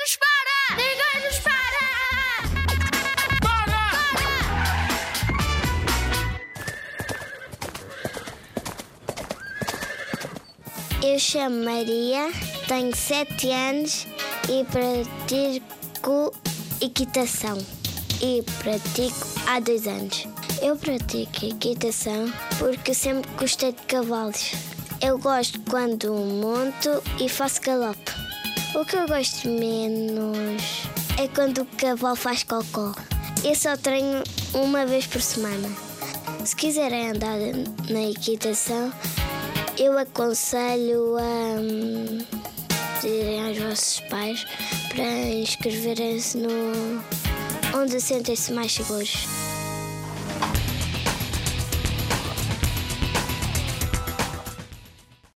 nos para! Ninguém nos para! Eu chamo Maria, tenho 7 anos e pratico equitação. E pratico há dois anos. Eu pratico equitação porque sempre gostei de cavalos. Eu gosto quando monto e faço galope. O que eu gosto menos é quando o cavalo faz cocó. Eu só treino uma vez por semana. Se quiserem andar na equitação, eu aconselho a hum, pedirem aos vossos pais para inscreverem-se no onde sentem-se mais seguros.